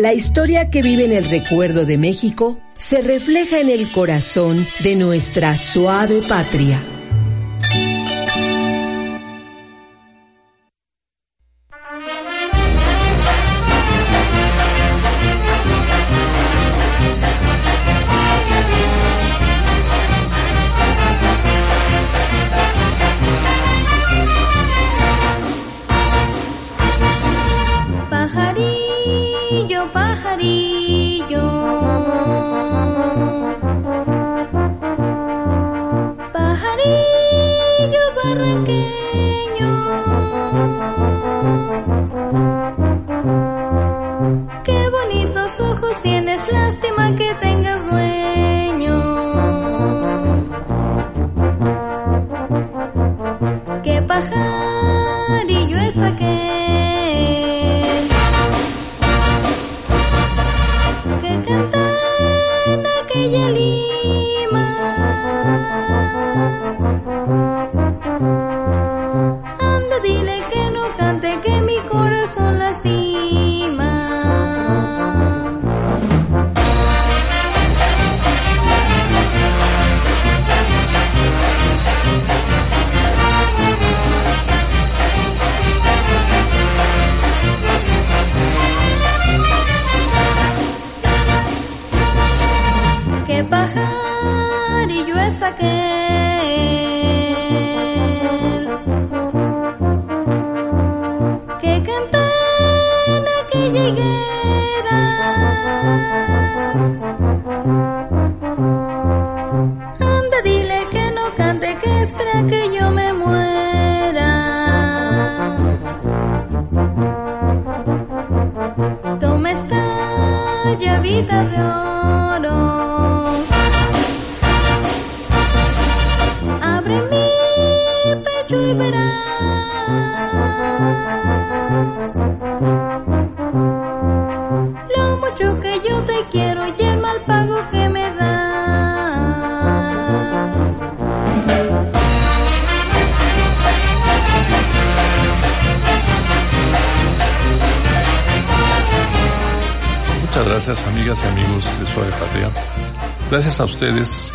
La historia que vive en el recuerdo de México se refleja en el corazón de nuestra suave patria. bonitos ojos tienes, lástima que tengas dueño. ¿Qué pajarillo es aquel? Que canta en aquella lima. Anda, dile que no cante, que mi corazón lastima. que Gracias a ustedes,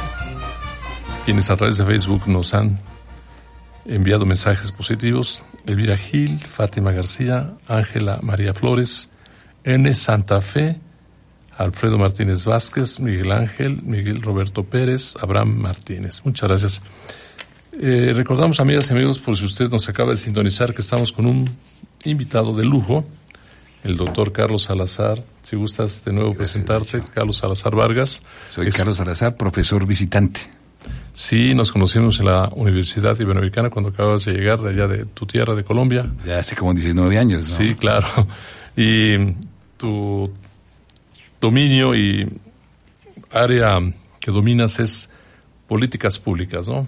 quienes a través de Facebook nos han enviado mensajes positivos. Elvira Gil, Fátima García, Ángela María Flores, N. Santa Fe, Alfredo Martínez Vázquez, Miguel Ángel, Miguel Roberto Pérez, Abraham Martínez. Muchas gracias. Eh, recordamos, amigas y amigos, por si usted nos acaba de sintonizar, que estamos con un invitado de lujo, el doctor Carlos Salazar. Si gustas de nuevo presentarte, Carlos Salazar Vargas. Soy Carlos Salazar, profesor visitante. Sí, nos conocimos en la Universidad Iberoamericana cuando acabas de llegar de allá de tu tierra, de Colombia. Ya hace como 19 años, ¿no? Sí, claro. Y tu dominio y área que dominas es políticas públicas, ¿no?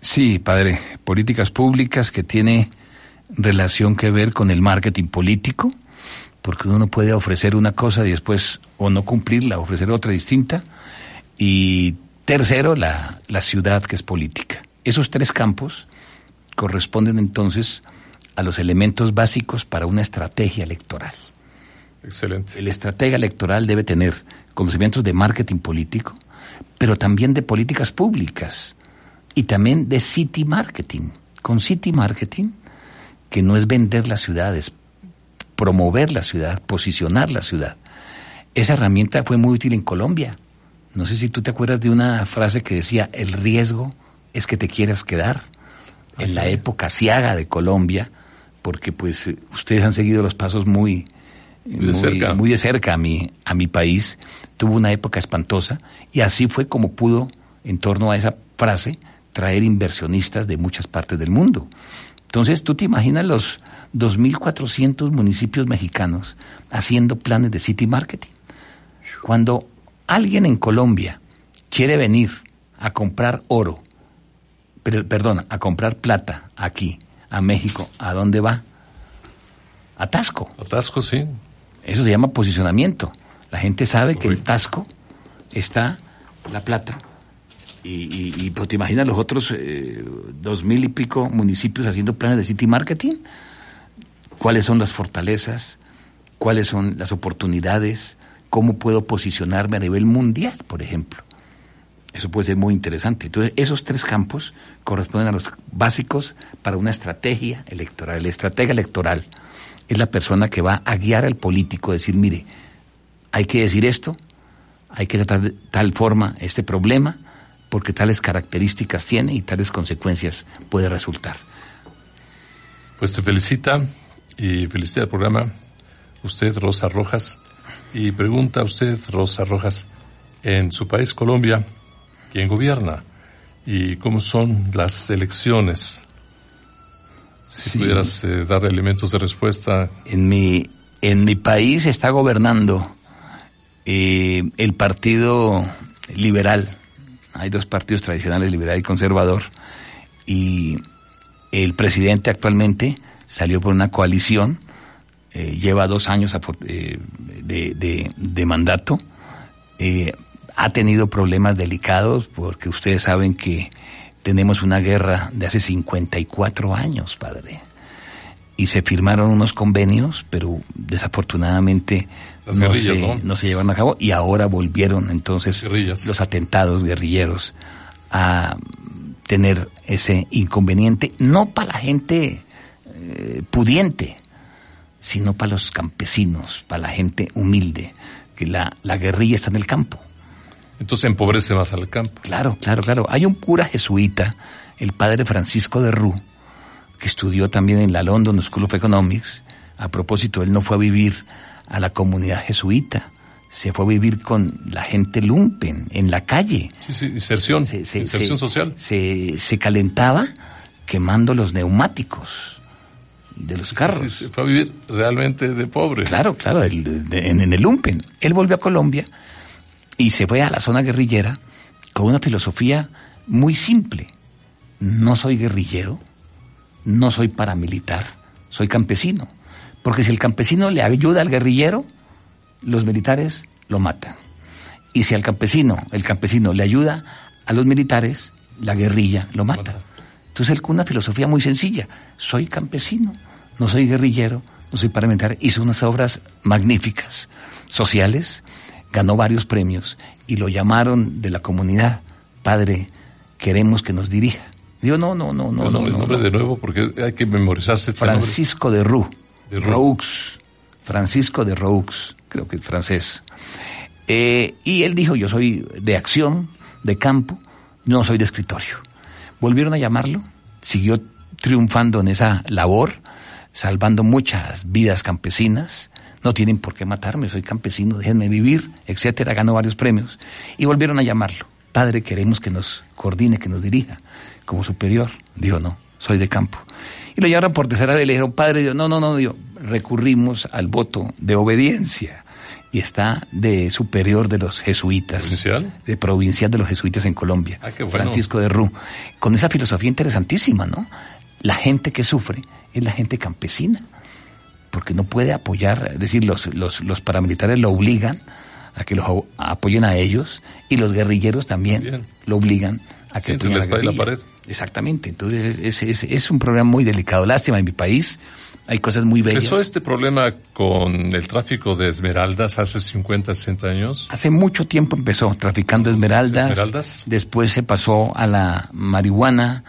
Sí, padre, políticas públicas que tiene relación que ver con el marketing político, porque uno puede ofrecer una cosa y después o no cumplirla, ofrecer otra distinta. Y tercero, la, la ciudad que es política. Esos tres campos corresponden entonces a los elementos básicos para una estrategia electoral. Excelente. El estratega electoral debe tener conocimientos de marketing político, pero también de políticas públicas y también de city marketing. Con city marketing, que no es vender las ciudades, promover la ciudad, posicionar la ciudad. Esa herramienta fue muy útil en Colombia. No sé si tú te acuerdas de una frase que decía, el riesgo es que te quieras quedar. En la época ciaga de Colombia, porque pues ustedes han seguido los pasos muy, muy de cerca, muy de cerca a, mi, a mi país, tuvo una época espantosa y así fue como pudo, en torno a esa frase, traer inversionistas de muchas partes del mundo. Entonces, tú te imaginas los 2.400 municipios mexicanos haciendo planes de city marketing. Cuando alguien en Colombia quiere venir a comprar oro, pero, perdón, a comprar plata aquí, a México, ¿a dónde va? A Tasco. A Tasco, sí. Eso se llama posicionamiento. La gente sabe que en Tasco está la plata. Y, y, pues te imaginas los otros eh, dos mil y pico municipios haciendo planes de city marketing. ¿Cuáles son las fortalezas? ¿Cuáles son las oportunidades? ¿Cómo puedo posicionarme a nivel mundial, por ejemplo? Eso puede ser muy interesante. Entonces, esos tres campos corresponden a los básicos para una estrategia electoral. La estrategia electoral es la persona que va a guiar al político, decir, mire, hay que decir esto, hay que tratar de tal forma este problema, porque tales características tiene y tales consecuencias puede resultar. Pues te felicita y felicita el programa usted, Rosa Rojas, y pregunta a usted, Rosa Rojas, en su país, Colombia, ¿quién gobierna? ¿Y cómo son las elecciones? Si pudieras eh, dar elementos de respuesta. En mi, en mi país está gobernando eh, el Partido Liberal. Hay dos partidos tradicionales, liberal y conservador. Y el presidente actualmente salió por una coalición, eh, lleva dos años eh, de, de, mandato, ha tenido problemas delicados porque ustedes saben que tenemos una guerra de hace 54 años, padre y se firmaron unos convenios, pero desafortunadamente no se, ¿no? se, llevaron a cabo y ahora volvieron entonces los atentados guerrilleros a tener ese inconveniente, no para la gente eh, pudiente, sino para los campesinos, para la gente humilde, que la, la guerrilla está en el campo. Entonces empobrece más al campo. Claro, claro, claro. Hay un cura jesuita, el padre Francisco de Rú, que estudió también en la London School of Economics. A propósito, él no fue a vivir a la comunidad jesuita, se fue a vivir con la gente lumpen, en la calle. Sí, sí, inserción, inserción social. Se, se calentaba quemando los neumáticos de los carros. Sí, se fue a vivir realmente de pobre. Claro, claro, en, en, el lumpen. Él volvió a Colombia y se fue a la zona guerrillera con una filosofía muy simple. No soy guerrillero, no soy paramilitar, soy campesino. Porque si el campesino le ayuda al guerrillero, los militares lo matan. Y si al campesino, el campesino le ayuda a los militares, la guerrilla lo mata. Entonces una filosofía muy sencilla, soy campesino, no soy guerrillero, no soy paramilitar, hizo unas obras magníficas, sociales, ganó varios premios y lo llamaron de la comunidad, Padre, queremos que nos dirija. Digo, no, no, no, no. No, el nombre de nuevo porque hay que memorizarse este Francisco de Roux. De Roux. Francisco de Roux, creo que es francés. Eh, y él dijo, yo soy de acción, de campo, no soy de escritorio. Volvieron a llamarlo, siguió triunfando en esa labor, salvando muchas vidas campesinas. No tienen por qué matarme, soy campesino, déjenme vivir, etcétera. Ganó varios premios. Y volvieron a llamarlo. Padre, queremos que nos coordine, que nos dirija como superior. Dijo, no, soy de campo. Y lo llevaron por tercera vez y le dijeron, padre, Dios, no, no, no, Dios, recurrimos al voto de obediencia. Y está de superior de los jesuitas. ¿Provincial? De provincial de los jesuitas en Colombia. Ah, qué bueno. Francisco de Rú. Con esa filosofía interesantísima, ¿no? La gente que sufre es la gente campesina. Porque no puede apoyar, es decir, los, los, los paramilitares lo obligan a que los apoyen a ellos y los guerrilleros también lo obligan a que apoyen a la, la pared. Exactamente, entonces es, es, es, un problema muy delicado. Lástima, en mi país hay cosas muy bellas. ¿Empezó este problema con el tráfico de esmeraldas hace 50, 60 años? Hace mucho tiempo empezó traficando esmeraldas. esmeraldas. Después se pasó a la marihuana.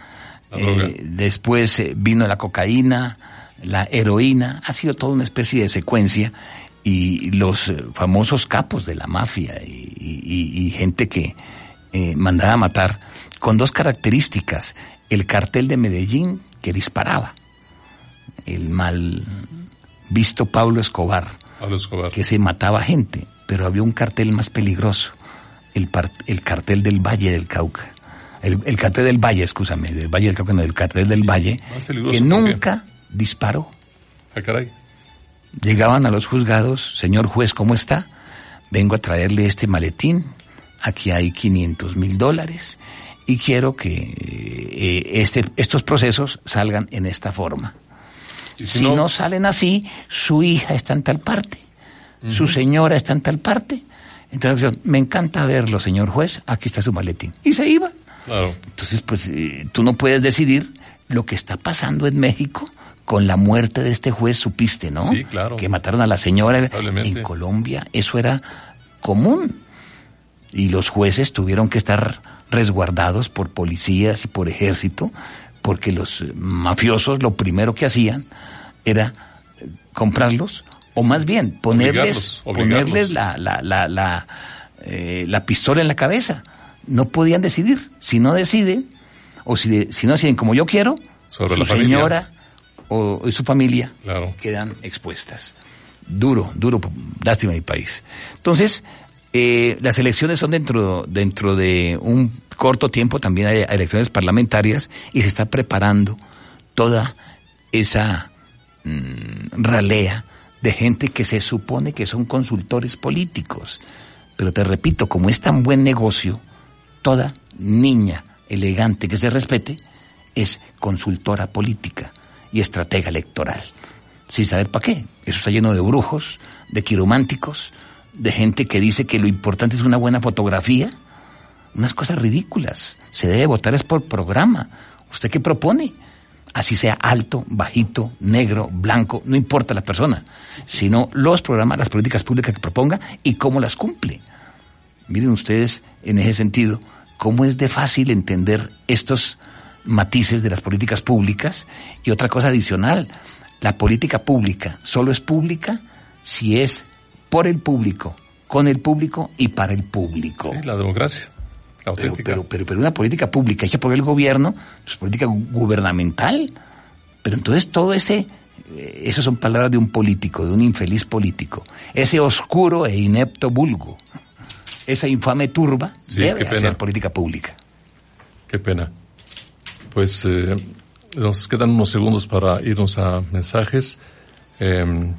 eh, después eh, vino la cocaína, la heroína. Ha sido toda una especie de secuencia y los eh, famosos capos de la mafia y, y, y gente que eh, mandaba a matar con dos características. El cartel de Medellín que disparaba, el mal visto Pablo Escobar, Pablo Escobar. que se mataba gente, pero había un cartel más peligroso, el, el cartel del Valle del Cauca. el, el cartel del Valle, escúchame, del Valle del Cauca, no, del cartel del Valle, Más peligroso, que nunca disparó. Ah, caray. Llegaban a los juzgados, señor juez, ¿cómo está? Vengo a traerle este maletín, aquí hay 500 mil dólares y quiero que eh, este, estos procesos salgan en esta forma. Si, no, salen así, su hija está en tal parte, su señora está en tal parte. Entonces, me encanta verlo, señor juez, aquí está su maletín. Y se iba. Claro. Entonces, pues eh, tú no puedes decidir lo que está pasando en México con la muerte de este juez, supiste, ¿no? Sí, claro. Que mataron a la señora en Colombia. Eso era común. Y los jueces tuvieron que estar resguardados por policías y por ejército, porque los mafiosos lo primero que hacían era eh, comprarlos, o más bien ponerles, Obligarlos, obligarlos. ponerles la, la, la, la, eh, la pistola en la cabeza. No podían decidir. Si no deciden, o si, de- si no deciden como yo quiero, Sobre su la señora o, y su familia Claro. quedan expuestas. Duro, duro, lástima mi país. Entonces, eh, las elecciones son dentro, dentro de un corto tiempo, también hay elecciones parlamentarias y se está preparando toda esa mm, ralea de gente que se supone que son consultores políticos. Pero te repito, como es tan buen negocio, toda niña elegante que se respete es consultora política y estratega electoral. Sin saber para qué. Eso está lleno de brujos, de quirománticos, de gente que dice que lo importante es una buena fotografía. Unas cosas ridículas. Se debe votar es por programa. ¿Usted qué propone? Así sea alto, bajito, negro, blanco, no importa la persona, sino los programas, las políticas públicas que proponga y cómo las cumple. Miren ustedes, en ese sentido, cómo es de fácil entender estos matices de las políticas públicas. Y otra cosa adicional, la política pública solo es pública si es por el público, con el público y para el público. Sí, la democracia. La auténtica. pero, pero, pero una política pública hecha por el gobierno, es política gu- gubernamental. Pero entonces todo ese, eh, esas son palabras de un político, de un infeliz político. Ese oscuro e inepto vulgo, esa infame turba, Sí, debe hacer política pública. Qué pena. Pues eh, nos quedan unos segundos para irnos a mensajes. Eh,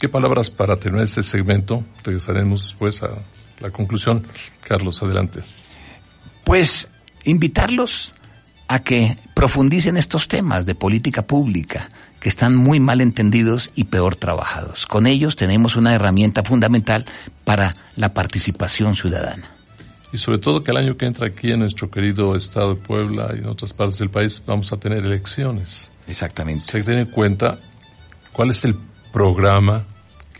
¿Qué palabras para terminar este segmento? Regresaremos después a la conclusión. Carlos, adelante. Pues invitarlos a que profundicen estos temas de política pública que están muy mal entendidos y peor trabajados. Con ellos tenemos una herramienta fundamental para la participación ciudadana. Y sobre todo que el año que entra aquí en nuestro querido estado de Puebla y en otras partes del país vamos a tener elecciones. Exactamente. Se que tener en cuenta cuál es el programa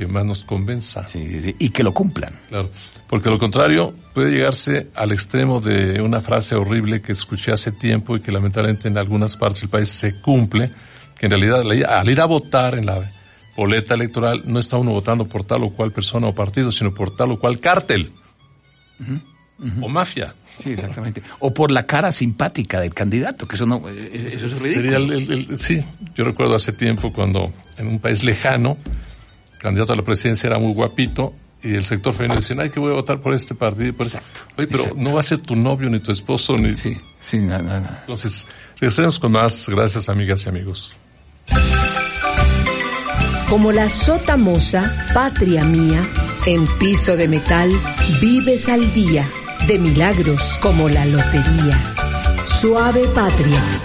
que más nos convenza. Sí, sí, sí, Y que lo cumplan. Claro, porque lo contrario puede llegarse al extremo de una frase horrible que escuché hace tiempo y que lamentablemente en algunas partes del país se cumple, que en realidad al ir a votar en la boleta electoral no está uno votando por tal o cual persona o partido, sino por tal o cual cártel o mafia. Sí, exactamente. O por la cara simpática del candidato, que eso no, eh, eso es ridículo. Sería el- el- el- sí, yo recuerdo hace tiempo cuando en un país lejano, candidato a la presidencia era muy guapito y el sector femenino decía, ay, que voy a votar por este partido. y por este". Oye, pero exacto. no va a ser tu novio ni tu esposo ni... Sí, sí, no, no, no. Entonces, regresaremos con más. Gracias, amigas y amigos. Como la sota moza, patria mía, en piso de metal, vives al día, de milagros como la lotería. Suave patria.